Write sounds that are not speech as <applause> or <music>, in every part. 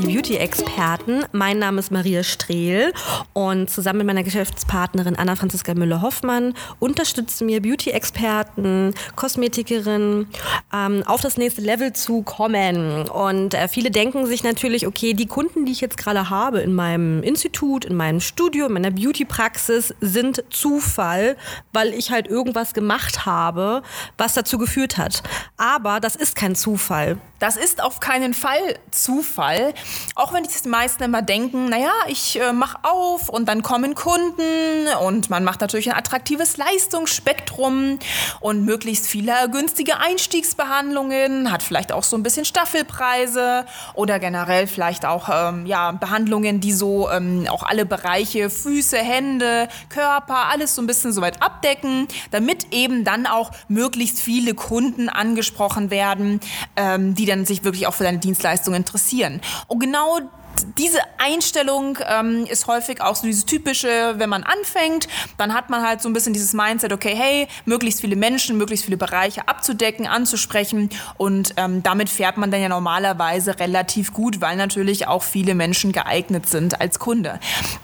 Die Beauty-Experten. Mein Name ist Maria Strehl und zusammen mit meiner Geschäftspartnerin Anna-Franziska Müller-Hoffmann unterstützen wir Beauty-Experten, Kosmetikerinnen ähm, auf das nächste Level zu kommen. Und äh, viele denken sich natürlich, okay, die Kunden, die ich jetzt gerade habe in meinem Institut, in meinem Studio, in meiner Beauty-Praxis, sind Zufall, weil ich halt irgendwas gemacht habe, was dazu geführt hat. Aber das ist kein Zufall. Das ist auf keinen Fall Zufall. Auch wenn die meisten immer denken, naja, ich äh, mache auf und dann kommen Kunden und man macht natürlich ein attraktives Leistungsspektrum und möglichst viele günstige Einstiegsbehandlungen, hat vielleicht auch so ein bisschen Staffelpreise oder generell vielleicht auch ähm, ja, Behandlungen, die so ähm, auch alle Bereiche, Füße, Hände, Körper, alles so ein bisschen soweit abdecken, damit eben dann auch möglichst viele Kunden angesprochen werden, ähm, die dann sich wirklich auch für deine Dienstleistung interessieren. Und genau diese Einstellung ähm, ist häufig auch so dieses typische, wenn man anfängt, dann hat man halt so ein bisschen dieses Mindset, okay, hey, möglichst viele Menschen, möglichst viele Bereiche abzudecken, anzusprechen und ähm, damit fährt man dann ja normalerweise relativ gut, weil natürlich auch viele Menschen geeignet sind als Kunde.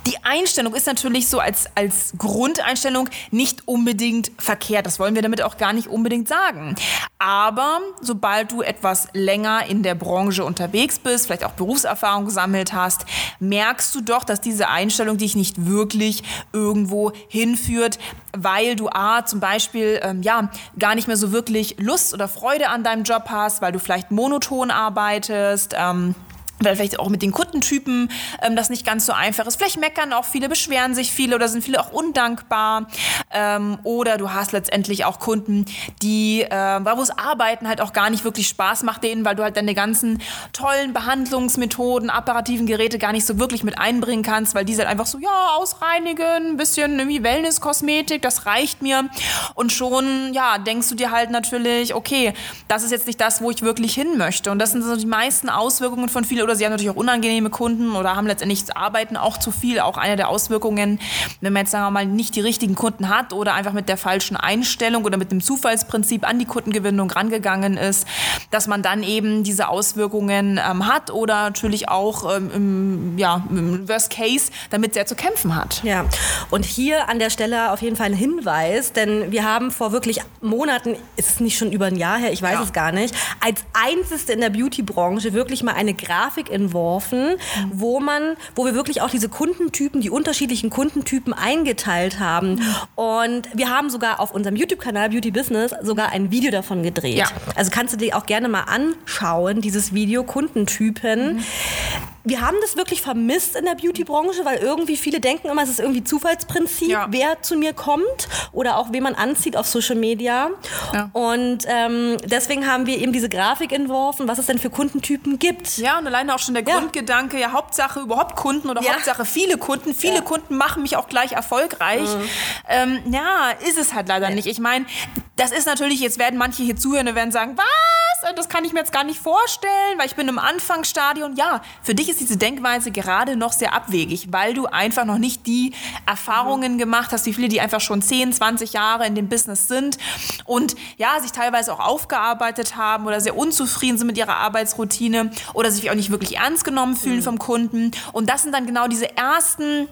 Die Einstellung ist natürlich so als, als Grundeinstellung nicht unbedingt verkehrt, das wollen wir damit auch gar nicht unbedingt sagen. Aber sobald du etwas länger in der Branche unterwegs bist, vielleicht auch Berufserfahrung gesammelt gesammelt hast, merkst du doch, dass diese Einstellung dich nicht wirklich irgendwo hinführt, weil du A, zum Beispiel, ähm, ja, gar nicht mehr so wirklich Lust oder Freude an deinem Job hast, weil du vielleicht monoton arbeitest, ähm, weil vielleicht auch mit den Kundentypen ähm, das nicht ganz so einfach ist. Vielleicht meckern auch viele, beschweren sich viele oder sind viele auch undankbar. Ähm, oder du hast letztendlich auch Kunden, die, äh, wo es Arbeiten halt auch gar nicht wirklich Spaß macht denen, weil du halt deine ganzen tollen Behandlungsmethoden, apparativen Geräte gar nicht so wirklich mit einbringen kannst, weil die sind einfach so, ja, ausreinigen, ein bisschen irgendwie Wellness-Kosmetik, das reicht mir. Und schon, ja, denkst du dir halt natürlich, okay, das ist jetzt nicht das, wo ich wirklich hin möchte. Und das sind so die meisten Auswirkungen von vielen oder sie haben natürlich auch unangenehme Kunden oder haben letztendlich arbeiten auch zu viel. Auch eine der Auswirkungen, wenn man jetzt sagen wir mal nicht die richtigen Kunden hat oder einfach mit der falschen Einstellung oder mit dem Zufallsprinzip an die Kundengewinnung rangegangen ist, dass man dann eben diese Auswirkungen ähm, hat oder natürlich auch ähm, im, ja, im Worst Case damit sehr zu kämpfen hat. Ja, und hier an der Stelle auf jeden Fall ein Hinweis, denn wir haben vor wirklich Monaten, ist es nicht schon über ein Jahr her, ich weiß ja. es gar nicht, als einzigste in der Beauty-Branche wirklich mal eine Grafik Grafik entworfen, mhm. wo man, wo wir wirklich auch diese Kundentypen, die unterschiedlichen Kundentypen eingeteilt haben. Mhm. Und wir haben sogar auf unserem YouTube-Kanal Beauty Business sogar ein Video davon gedreht. Ja. Also kannst du dir auch gerne mal anschauen, dieses Video Kundentypen. Mhm wir haben das wirklich vermisst in der Beauty-Branche, weil irgendwie viele denken immer, es ist irgendwie Zufallsprinzip, ja. wer zu mir kommt oder auch wen man anzieht auf Social Media. Ja. Und ähm, deswegen haben wir eben diese Grafik entworfen, was es denn für Kundentypen gibt. Ja, und alleine auch schon der ja. Grundgedanke, ja, Hauptsache überhaupt Kunden oder Hauptsache viele Kunden. Viele Kunden machen mich auch gleich erfolgreich. Mhm. Ähm, ja, ist es halt leider nicht. Ich meine, das ist natürlich, jetzt werden manche hier zuhören und werden sagen, was? Das kann ich mir jetzt gar nicht vorstellen, weil ich bin im Anfangsstadion. Ja, für dich ist diese Denkweise gerade noch sehr abwegig, weil du einfach noch nicht die Erfahrungen mhm. gemacht hast, wie viele, die einfach schon 10, 20 Jahre in dem Business sind und ja, sich teilweise auch aufgearbeitet haben oder sehr unzufrieden sind mit ihrer Arbeitsroutine oder sich auch nicht wirklich ernst genommen fühlen mhm. vom Kunden. Und das sind dann genau diese ersten,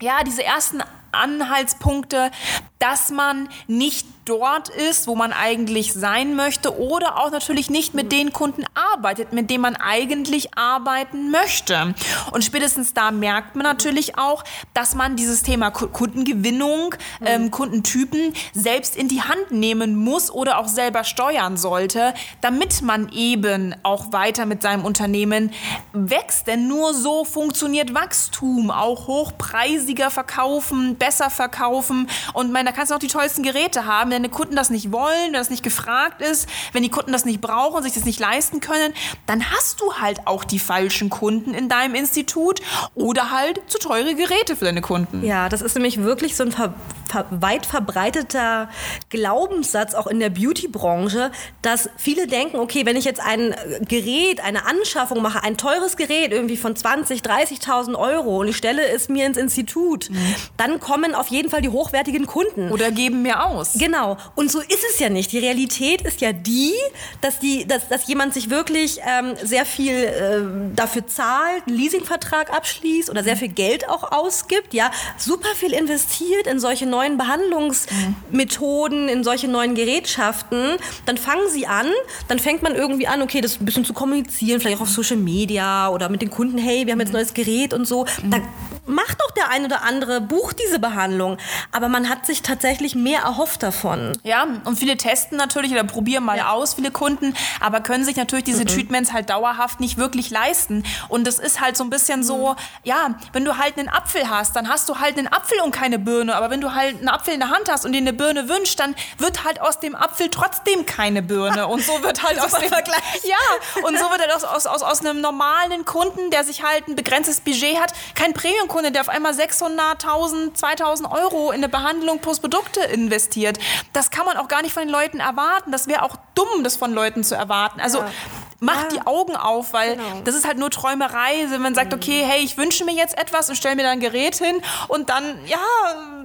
ja, diese ersten Anhaltspunkte, dass man nicht dort ist, wo man eigentlich sein möchte oder auch natürlich nicht mit den Kunden arbeitet, mit denen man eigentlich arbeiten möchte. Und spätestens da merkt man natürlich auch, dass man dieses Thema Kundengewinnung, mhm. ähm, Kundentypen selbst in die Hand nehmen muss oder auch selber steuern sollte, damit man eben auch weiter mit seinem Unternehmen wächst. Denn nur so funktioniert Wachstum, auch hochpreisiger verkaufen, besser verkaufen und man da kannst du auch die tollsten Geräte haben, deine Kunden das nicht wollen, wenn das nicht gefragt ist, wenn die Kunden das nicht brauchen, sich das nicht leisten können, dann hast du halt auch die falschen Kunden in deinem Institut oder halt zu teure Geräte für deine Kunden. Ja, das ist nämlich wirklich so ein ver ver weit verbreiteter Glaubenssatz auch in der Beauty-Branche, dass viele denken, okay, wenn ich jetzt ein Gerät, eine Anschaffung mache, ein teures Gerät irgendwie von 20, 30.000 Euro und ich stelle es mir ins Institut, mhm. dann kommen auf jeden Fall die hochwertigen Kunden. Oder geben mir aus. Genau. Und so ist es ja nicht. Die Realität ist ja die, dass, die, dass, dass jemand sich wirklich ähm, sehr viel äh, dafür zahlt, einen Leasingvertrag abschließt oder sehr viel Geld auch ausgibt, ja, super viel investiert in solche neuen Behandlungsmethoden, in solche neuen Gerätschaften, dann fangen sie an, dann fängt man irgendwie an, okay, das ein bisschen zu kommunizieren, vielleicht auch auf Social Media oder mit den Kunden, hey, wir haben jetzt ein neues Gerät und so. Da macht doch der ein oder andere, bucht diese Behandlung. Aber man hat sich tatsächlich mehr erhofft davon. Ja, und viele testen natürlich oder probieren mal ja. aus, viele Kunden, aber können sich natürlich diese mhm. Treatments halt dauerhaft nicht wirklich leisten. Und das ist halt so ein bisschen so, mhm. ja, wenn du halt einen Apfel hast, dann hast du halt einen Apfel und keine Birne. Aber wenn du halt einen Apfel in der Hand hast und dir eine Birne wünschst, dann wird halt aus dem Apfel trotzdem keine Birne. Und so wird halt <laughs> aus dem Vergleich. <laughs> Ja, und so wird halt aus, aus, aus, aus einem normalen Kunden, der sich halt ein begrenztes Budget hat, kein Premium Kunde, der auf einmal 600.000, 2.000 Euro in eine Behandlung plus Produkte investiert. Das kann man auch gar nicht von den Leuten erwarten. Das wäre auch dumm, das von Leuten zu erwarten. Also ja macht ja. die Augen auf, weil genau. das ist halt nur Träumerei. Wenn man sagt, mhm. okay, hey, ich wünsche mir jetzt etwas und stelle mir da ein Gerät hin und dann, ja,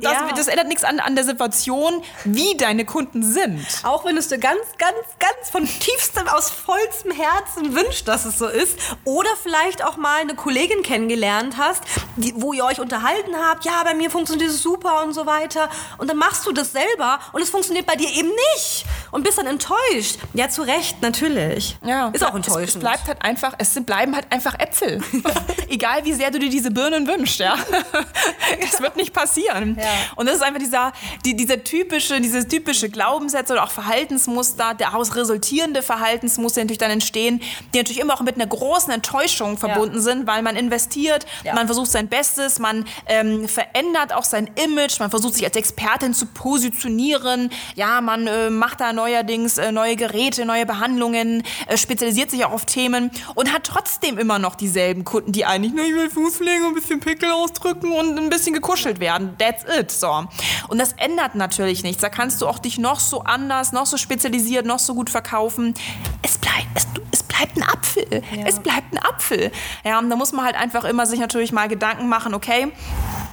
das, ja. das ändert nichts an, an der Situation, wie deine Kunden sind. Auch wenn du es dir ganz, ganz, ganz von tiefstem, aus vollstem Herzen wünschst, dass es so ist. Oder vielleicht auch mal eine Kollegin kennengelernt hast, die, wo ihr euch unterhalten habt, ja, bei mir funktioniert es super und so weiter. Und dann machst du das selber und es funktioniert bei dir eben nicht. Und bist dann enttäuscht. Ja, zu Recht, natürlich. Ja. Ist auch enttäuschend. Es, es bleibt halt einfach, es bleiben halt einfach Äpfel. <laughs> Egal wie sehr du dir diese Birnen wünschst, ja. <laughs> Es wird nicht passieren. Ja. Und das ist einfach dieser, die, dieser typische, dieses typische Glaubenssätze oder auch Verhaltensmuster, daraus resultierende Verhaltensmuster, die natürlich dann entstehen, die natürlich immer auch mit einer großen Enttäuschung verbunden ja. sind, weil man investiert, ja. man versucht sein Bestes, man ähm, verändert auch sein Image, man versucht sich als Expertin zu positionieren, ja, man äh, macht da neuerdings äh, neue Geräte, neue Behandlungen, äh, spezialisiert sich auch auf Themen und hat trotzdem immer noch dieselben Kunden, die eigentlich nur, ich will Fußpflege, ein bisschen Pickel ausdrücken und ein bisschen gekuschelt werden. That's it. So. Und das ändert natürlich nichts. Da kannst du auch dich noch so anders, noch so spezialisiert, noch so gut verkaufen. Es bleibt, es, es bleibt ein Apfel. Ja. Es bleibt ein Apfel. Ja, und da muss man halt einfach immer sich natürlich mal Gedanken machen, okay,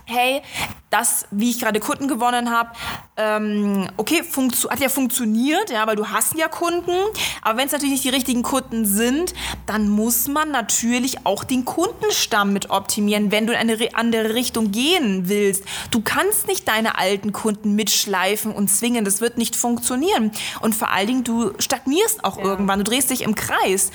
hey, das, wie ich gerade Kunden gewonnen habe, ähm, okay, hat ja funktioniert, ja, weil du hast ja Kunden. Aber wenn es natürlich nicht die richtigen Kunden sind, dann muss man natürlich auch den Kundenstamm mit optimieren, wenn du in eine andere Richtung gehen willst. Du kannst nicht deine alten Kunden mitschleifen und zwingen. Das wird nicht funktionieren. Und vor allen Dingen, du stagnierst auch ja. irgendwann. Du drehst dich im Kreis.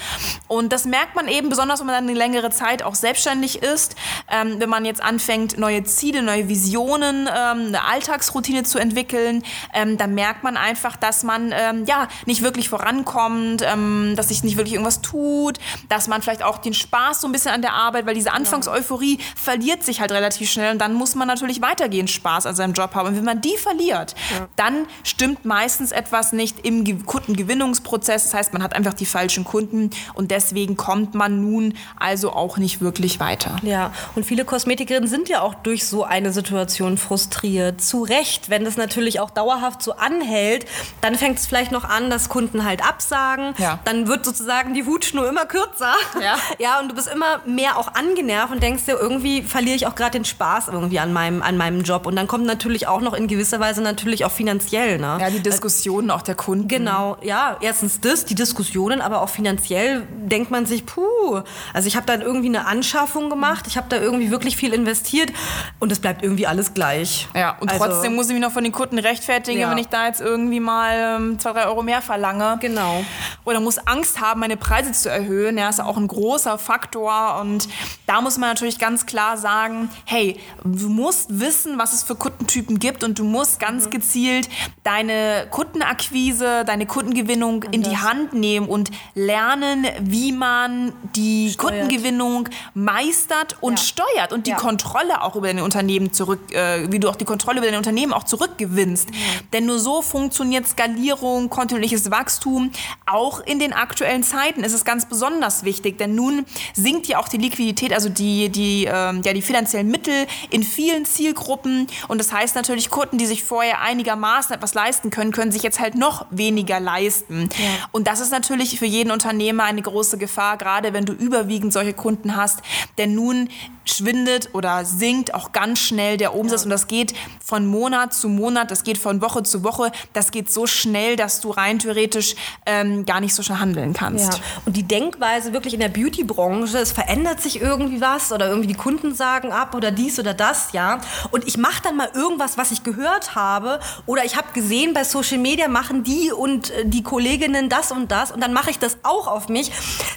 Und das merkt man eben besonders, wenn man dann eine längere Zeit auch selbstständig ist. Ähm, wenn man jetzt anfängt, neue Ziele, neue Visionen Routinen, ähm, eine Alltagsroutine zu entwickeln, ähm, da merkt man einfach, dass man ähm, ja nicht wirklich vorankommt, ähm, dass sich nicht wirklich irgendwas tut, dass man vielleicht auch den Spaß so ein bisschen an der Arbeit, weil diese Anfangseuphorie verliert sich halt relativ schnell und dann muss man natürlich weitergehend Spaß an seinem Job haben. Und wenn man die verliert, ja. dann stimmt meistens etwas nicht im Kundengewinnungsprozess. Das heißt, man hat einfach die falschen Kunden und deswegen kommt man nun also auch nicht wirklich weiter. Ja, und viele Kosmetikerinnen sind ja auch durch so eine Situation Situation frustriert. Zu Recht, wenn das natürlich auch dauerhaft so anhält, dann fängt es vielleicht noch an, dass Kunden halt absagen. Ja. Dann wird sozusagen die Hutschnur immer kürzer. Ja. <laughs> ja, und du bist immer mehr auch angenervt und denkst dir, irgendwie verliere ich auch gerade den Spaß irgendwie an meinem, an meinem Job. Und dann kommt natürlich auch noch in gewisser Weise natürlich auch finanziell. Ne? Ja, die Diskussionen auch der Kunden. Genau, ja, erstens das, die Diskussionen, aber auch finanziell denkt man sich, puh, also ich habe dann irgendwie eine Anschaffung gemacht, ich habe da irgendwie wirklich viel investiert und es bleibt irgendwie alles alles gleich. Ja, und also, trotzdem muss ich mich noch von den Kunden rechtfertigen, ja. wenn ich da jetzt irgendwie mal ähm, zwei, drei Euro mehr verlange. Genau. Oder muss Angst haben, meine Preise zu erhöhen. Ja, ist auch ein großer Faktor. Und da muss man natürlich ganz klar sagen, hey, du musst wissen, was es für Kundentypen gibt und du musst ganz mhm. gezielt deine Kundenakquise, deine Kundengewinnung und in die Hand nehmen und lernen, wie man die Steuert. Kundengewinnung meistert und Ja. steuert und die Ja. Kontrolle auch über deine Unternehmen zurück, äh, wie du auch die Kontrolle über deine Unternehmen auch zurückgewinnst. Denn nur so funktioniert Skalierung, kontinuierliches Wachstum. Auch in den aktuellen Zeiten ist es ganz besonders wichtig, denn nun sinkt ja auch die Liquidität, also die, die, ähm, ja, die finanziellen Mittel in vielen Zielgruppen. Und das heißt natürlich, Kunden, die sich vorher einigermaßen etwas leisten können, können sich jetzt halt noch weniger leisten. Und das ist natürlich für jeden Unternehmer eine große Gefahr, gerade wenn du überwiegend solche Kunden hast. Denn nun schwindet oder sinkt auch ganz schnell der Umsatz und das geht von Monat zu Monat, das geht von Woche zu Woche, das geht so schnell, dass du rein theoretisch ähm, gar nicht so schnell handeln kannst. Ja. Und die Denkweise wirklich in der Beauty-Branche, es verändert sich irgendwie was oder irgendwie die Kunden sagen ab oder dies oder das, ja. Und ich mache dann mal irgendwas, was ich gehört habe oder ich habe gesehen, bei Social Media machen die und äh, die Kolleginnen das und das und dann mache ich das auch auf mich.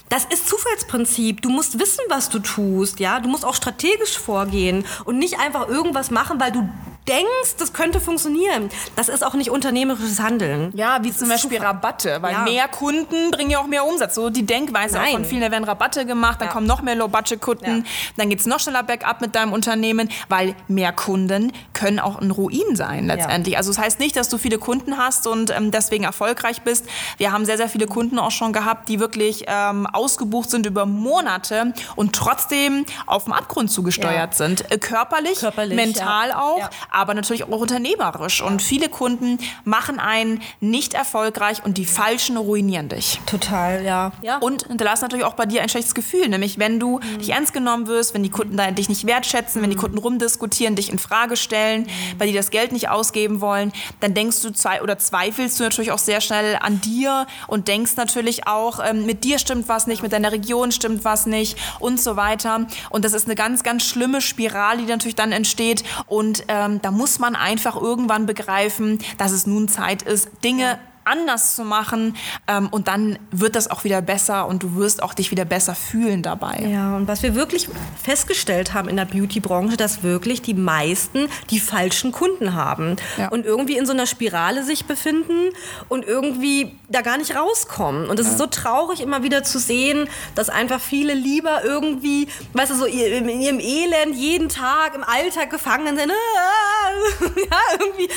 Das ist Zufallsprinzip. Du musst wissen, was du tust, ja. Du musst auch strategisch vorgehen und nicht einfach irgendwas machen, weil du denkst, das könnte funktionieren. Das ist auch nicht unternehmerisches Handeln. Ja, wie zum Beispiel Rabatte, weil Ja. mehr Kunden bringen ja auch mehr Umsatz. So die Denkweise auch Nein. von vielen, da werden Rabatte gemacht, dann Ja. kommen noch mehr Low-Budget-Kunden, Ja. dann geht's noch schneller bergab mit deinem Unternehmen, weil mehr Kunden können auch ein Ruin sein letztendlich. Also das heißt nicht, dass du viele Kunden hast und ähm, deswegen erfolgreich bist. Wir haben sehr, sehr viele Kunden auch schon gehabt, die wirklich ähm, ausgebucht sind über Monate und trotzdem auf dem Abgrund zugesteuert sind. Äh, körperlich, Körperlich, mental auch. Aber natürlich auch unternehmerisch. Und viele Kunden machen einen nicht erfolgreich und die Falschen ruinieren dich. Total, ja. ja. Und hinterlassen natürlich auch bei dir ein schlechtes Gefühl, nämlich wenn du nicht ernst genommen wirst, wenn die Kunden da- dich nicht wertschätzen, wenn die Kunden rumdiskutieren, dich in Frage stellen, weil die das Geld nicht ausgeben wollen, dann denkst du zwei oder zweifelst du natürlich auch sehr schnell an dir und denkst natürlich auch, ähm, mit dir stimmt was nicht, mit deiner Region stimmt was nicht und so weiter. Und das ist eine ganz, ganz schlimme Spirale, die natürlich dann entsteht. Und ähm, da muss man einfach irgendwann begreifen, dass es nun Zeit ist, Dinge anders zu machen ähm, und dann wird das auch wieder besser und du wirst auch dich wieder besser fühlen dabei. Ja, und was wir wirklich festgestellt haben in der Beauty-Branche, dass wirklich die meisten die falschen Kunden haben Ja. und irgendwie in so einer Spirale sich befinden und irgendwie da gar nicht rauskommen. Und es ist so traurig, immer wieder zu sehen, dass einfach viele lieber irgendwie, weißt du, so in ihrem Elend jeden Tag im Alltag gefangen sind. <laughs> ja, irgendwie.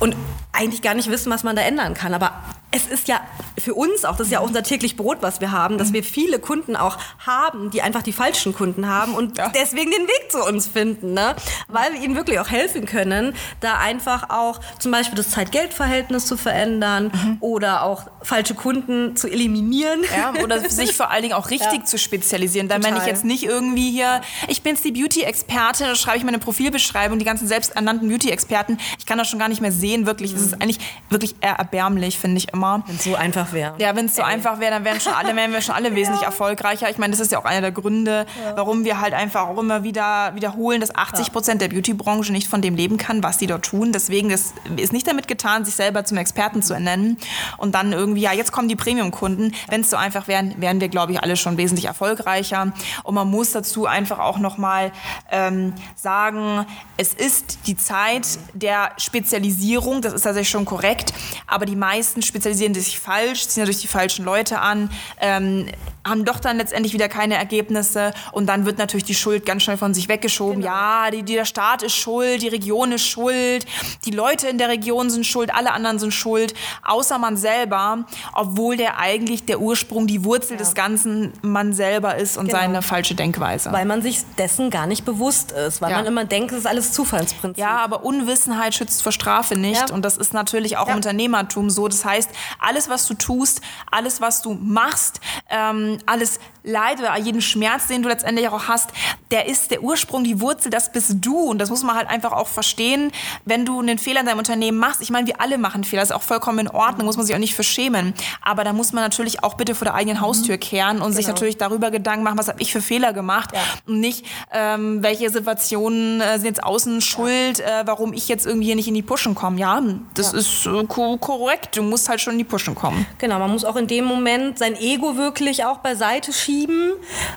Und eigentlich gar nicht wissen, was man da ändern kann. Aber es ist ja für uns auch, das ist ja unser täglich Brot, was wir haben, dass wir viele Kunden auch haben, die einfach die falschen Kunden haben und Ja. deswegen den Weg zu uns finden, ne? weil wir ihnen wirklich auch helfen können, da einfach auch zum Beispiel das Zeit-Geld-Verhältnis zu verändern oder auch falsche Kunden zu eliminieren. Ja, oder <laughs> sich vor allen Dingen auch richtig Ja. zu spezialisieren. Da meine ich jetzt nicht irgendwie hier, ich bin jetzt die Beauty-Expertin, da schreibe ich meine Profilbeschreibung, die ganzen selbsternannten Beauty-Experten. Ich kann das schon gar nicht mehr sehen, wirklich. Es ist eigentlich wirklich eher erbärmlich, finde ich immer. Wenn es so einfach wäre. Ja, wenn es so einfach wäre, dann wären schon alle, wären wir schon alle <laughs> wesentlich erfolgreicher. Ich meine, das ist ja auch einer der Gründe, warum wir halt einfach auch immer wieder wiederholen, dass 80 Prozent der Beauty-Branche nicht von dem leben kann, was die dort tun. Deswegen das ist nicht damit getan, sich selber zum Experten zu ernennen und dann irgendwie, ja, jetzt kommen die Premium-Kunden. Wenn es so einfach wären, wären wir, glaube ich, alle schon wesentlich erfolgreicher. Und man muss dazu einfach auch nochmal ähm, sagen, es ist die Zeit der Spezialisierung, das ist tatsächlich schon korrekt, aber die meisten spezialisieren sich falsch, ziehen natürlich die falschen Leute an, ähm, haben doch dann letztendlich wieder keine Ergebnisse und dann wird natürlich die Schuld ganz schnell von sich weggeschoben. Ja, die, der Staat ist schuld, die Region ist schuld, die Leute in der Region sind schuld, alle anderen sind schuld, außer man selber, obwohl der eigentlich der Ursprung, die Wurzel des Ganzen man selber ist und Genau. seine falsche Denkweise. Weil man sich dessen gar nicht bewusst ist, weil Ja. man immer denkt, es ist alles Zufallsprinzip. Ja, aber Unwissenheit schützt vor Strafe nicht. Ja. Und das ist natürlich auch Ja. im Unternehmertum so. Das heißt, alles, was du tust, alles, was du machst, ähm, alles Leid oder jeden Schmerz, den du letztendlich auch hast, der ist der Ursprung, die Wurzel, das bist du. Und das muss man halt einfach auch verstehen, wenn du einen Fehler in deinem Unternehmen machst. Ich meine, wir alle machen Fehler, das ist auch vollkommen in Ordnung, muss man sich auch nicht für schämen. Aber da muss man natürlich auch bitte vor der eigenen Haustür kehren und sich Genau. natürlich darüber Gedanken machen, was habe ich für Fehler gemacht Ja. und nicht, ähm, welche Situationen äh, sind jetzt außen schuld, äh, warum ich jetzt irgendwie hier nicht in die Pushen komme. Ja, das Ja. ist äh, ko korrekt. Du musst halt schon in die Pushen kommen. Genau, man muss auch in dem Moment sein Ego wirklich auch beiseite schieben,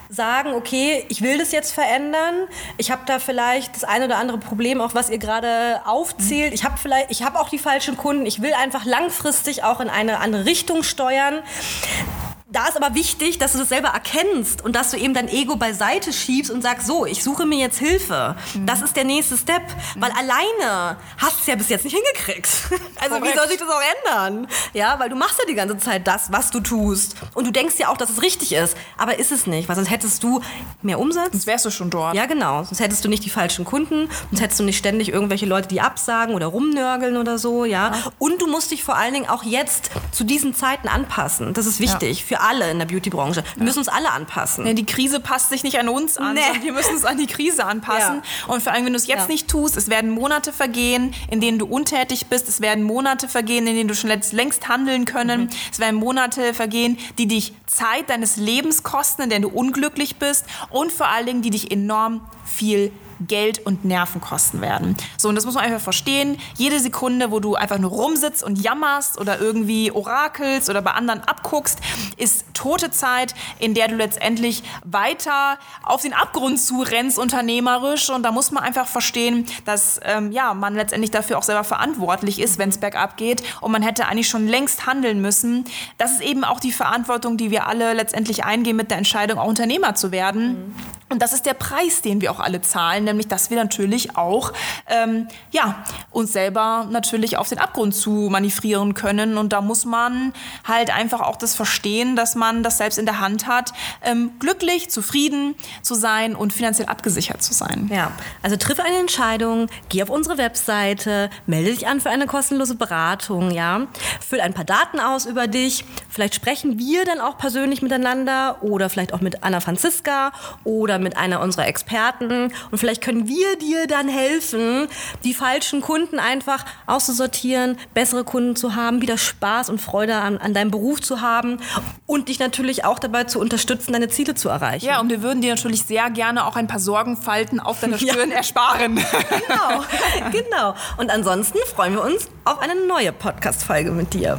sagen, okay, ich will das jetzt verändern. Ich habe da vielleicht das eine oder andere Problem, auch was ihr gerade aufzählt. Ich habe vielleicht, ich habe auch die falschen Kunden. Ich will einfach langfristig auch in eine andere Richtung steuern. Da ist aber wichtig, dass du das selber erkennst und dass du eben dein Ego beiseite schiebst und sagst, so, ich suche mir jetzt Hilfe. Mhm. Das ist der nächste Step. Mhm. Weil alleine hast du es ja bis jetzt nicht hingekriegt. <laughs> Also Korrekt. wie soll sich das auch ändern? Ja, weil du machst ja die ganze Zeit das, was du tust. Und du denkst ja auch, dass es richtig ist. Aber ist es nicht, weil sonst hättest du mehr Umsatz. Sonst wärst du schon dort. Ja, genau. Sonst hättest du nicht die falschen Kunden. Sonst hättest du nicht ständig irgendwelche Leute, die absagen oder rumnörgeln oder so. Ja. Und du musst dich vor allen Dingen auch jetzt zu diesen Zeiten anpassen. Das ist wichtig ja. für alle in der Beauty-Branche. Wir müssen uns alle anpassen. Nee, die Krise passt sich nicht an uns an, nee. wir müssen uns an die Krise anpassen. Ja. Und vor allem, wenn du es jetzt ja. nicht tust, es werden Monate vergehen, in denen du untätig bist. Es werden Monate vergehen, in denen du schon längst handeln können. Mhm. Es werden Monate vergehen, die dich Zeit deines Lebens kosten, in denen du unglücklich bist. Und vor allen Dingen, die dich enorm viel Geld und Nerven kosten werden. So, und das muss man einfach verstehen. Jede Sekunde, wo du einfach nur rumsitzt und jammerst oder irgendwie orakelst oder bei anderen abguckst, ist tote Zeit, in der du letztendlich weiter auf den Abgrund zu rennst, unternehmerisch. Und da muss man einfach verstehen, dass ähm, ja, man letztendlich dafür auch selber verantwortlich ist, wenn es bergab geht. Und man hätte eigentlich schon längst handeln müssen. Das ist eben auch die Verantwortung, die wir alle letztendlich eingehen mit der Entscheidung, auch Unternehmer zu werden. Mhm. Und das ist der Preis, den wir auch alle zahlen, nämlich dass wir natürlich auch ähm, ja, uns selber natürlich auf den Abgrund zu manövrieren können. Und da muss man halt einfach auch das verstehen, dass man das selbst in der Hand hat, ähm, glücklich, zufrieden zu sein und finanziell abgesichert zu sein. Ja, also triff eine Entscheidung, geh auf unsere Webseite, melde dich an für eine kostenlose Beratung, ja, füll ein paar Daten aus über dich. Vielleicht sprechen wir dann auch persönlich miteinander oder vielleicht auch mit Anna Franziska oder mit einer unserer Experten und vielleicht können wir dir dann helfen, die falschen Kunden einfach auszusortieren, bessere Kunden zu haben, wieder Spaß und Freude an, an deinem Beruf zu haben und dich natürlich auch dabei zu unterstützen, deine Ziele zu erreichen. Ja, und wir würden dir natürlich sehr gerne auch ein paar Sorgenfalten auf deiner <laughs> Stirn ja. ersparen. Genau, <laughs> genau. Und ansonsten freuen wir uns auf eine neue Podcast-Folge mit dir.